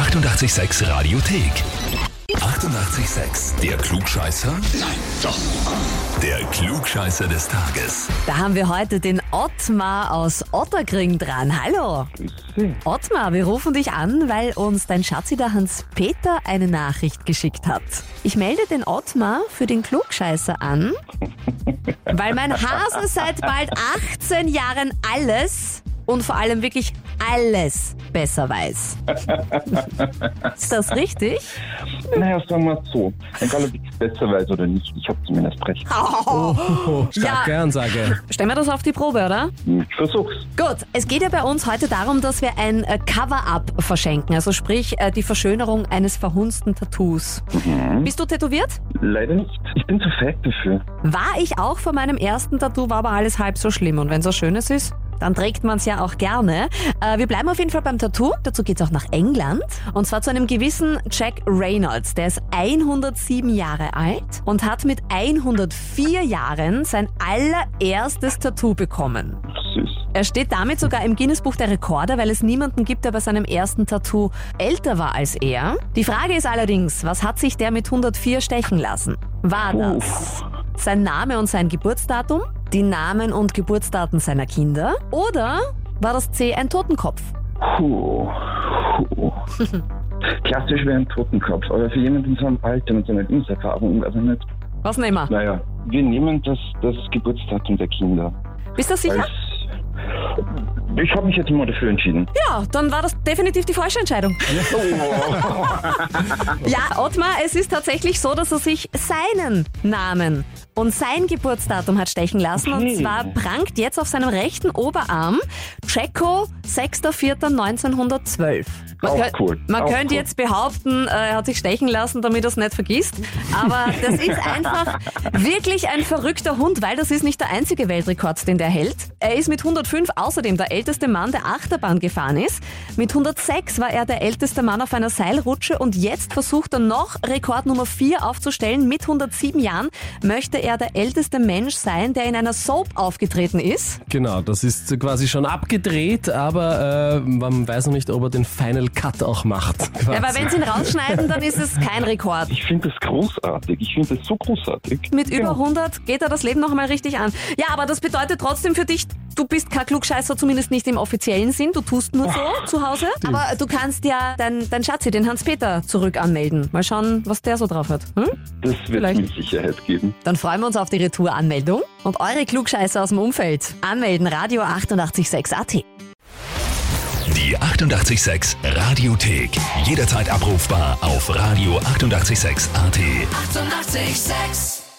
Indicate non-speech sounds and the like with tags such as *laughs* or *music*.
886 Radiothek. 88,6. Der Klugscheißer? Nein, doch. Der Klugscheißer des Tages. Da haben wir heute den Ottmar aus Otterkring dran. Hallo. Sie. Ottmar, wir rufen dich an, weil uns dein Schatzi der Hans-Peter eine Nachricht geschickt hat. Ich melde den Ottmar für den Klugscheißer an, weil mein Hase seit bald 18 Jahren alles und vor allem wirklich alles besser weiß. *laughs* Ist das richtig? Naja, sagen wir es so. Egal, ob ich es besser weiß oder nicht, ich habe zumindest recht. Oh, starke Ja. Ansage. Stellen wir das auf die Probe, oder? Ich versuch's. Gut, es geht ja bei uns heute darum, dass wir ein äh, Cover-Up verschenken, also sprich äh, die Verschönerung eines verhunzten Tattoos. Bist du tätowiert? Leider nicht. Ich bin zu fett dafür. War ich auch vor meinem ersten Tattoo, war aber alles halb so schlimm. Und wenn so schönes ist, dann trägt man es ja auch gerne. Äh, wir bleiben auf jeden Fall beim Tattoo. Dazu geht's auch nach England. Und zwar zu einem gewissen Jack Reynolds. Der ist 107 Jahre alt und hat mit 104 Jahren sein allererstes Tattoo bekommen. Süß. Er steht damit sogar im Guinness-Buch der Rekorde, weil es niemanden gibt, der bei seinem ersten Tattoo älter war als er. Die Frage ist allerdings, was hat sich der mit 104 stechen lassen? War das sein Name und sein Geburtsdatum, die Namen und Geburtsdaten seiner Kinder oder war das C ein Totenkopf? Puh. Puh. *laughs* Klassisch wäre ein Totenkopf, aber für jemanden in so einem Alter mit so einer Lebenserfahrung, also nicht. Was nehmen wir? Naja, wir nehmen das, das Geburtsdatum der Kinder. Bist du sicher? Als ich habe mich jetzt mal dafür entschieden. Ja, dann war das definitiv die falsche Entscheidung. *laughs* *laughs* Ja, Ottmar, es ist tatsächlich so, dass er sich seinen Namen und sein Geburtsdatum hat stechen lassen. Und Okay. zwar prangt jetzt auf seinem rechten Oberarm Checo 6.4.1912. Man, Auch cool. man Auch könnte cool. jetzt behaupten, äh, er hat sich stechen lassen, damit er es nicht vergisst. Aber das ist *laughs* einfach wirklich ein verrückter Hund, weil das ist nicht der einzige Weltrekord, den der hält. Er ist mit 105 außerdem der älteste Mann, der Achterbahn gefahren ist. Mit 106 war er der älteste Mann auf einer Seilrutsche und jetzt versucht er noch Rekord Nummer 4 aufzustellen. Mit 107 Jahren möchte er der älteste Mensch sein, der in einer Soap aufgetreten ist. Genau, das ist quasi schon abgedreht, aber äh, man weiß noch nicht, ob er den Final Cut auch macht. Quasi. Ja, aber wenn sie ihn rausschneiden, dann ist es kein Rekord. Ich finde das großartig. Ich finde das so großartig. Mit über Ja. 100 geht er das Leben noch einmal richtig an. Ja, aber das bedeutet trotzdem für dich, du bist kein Klugscheißer, zumindest nicht im offiziellen Sinn. Du tust nur so zu Hause. Aber du kannst ja dein, dein Schatzi, den Hans-Peter, zurück anmelden. Mal schauen, was der so drauf hat. Hm? Das wird Vielleicht. mit Sicherheit geben. Dann freuen wir uns auf die Retouranmeldung. Und eure Klugscheißer aus dem Umfeld. Anmelden, Radio 886 AT. Die 88,6 Radiothek. Jederzeit abrufbar auf radio886.at. 88,6. Eighty-eight, sex.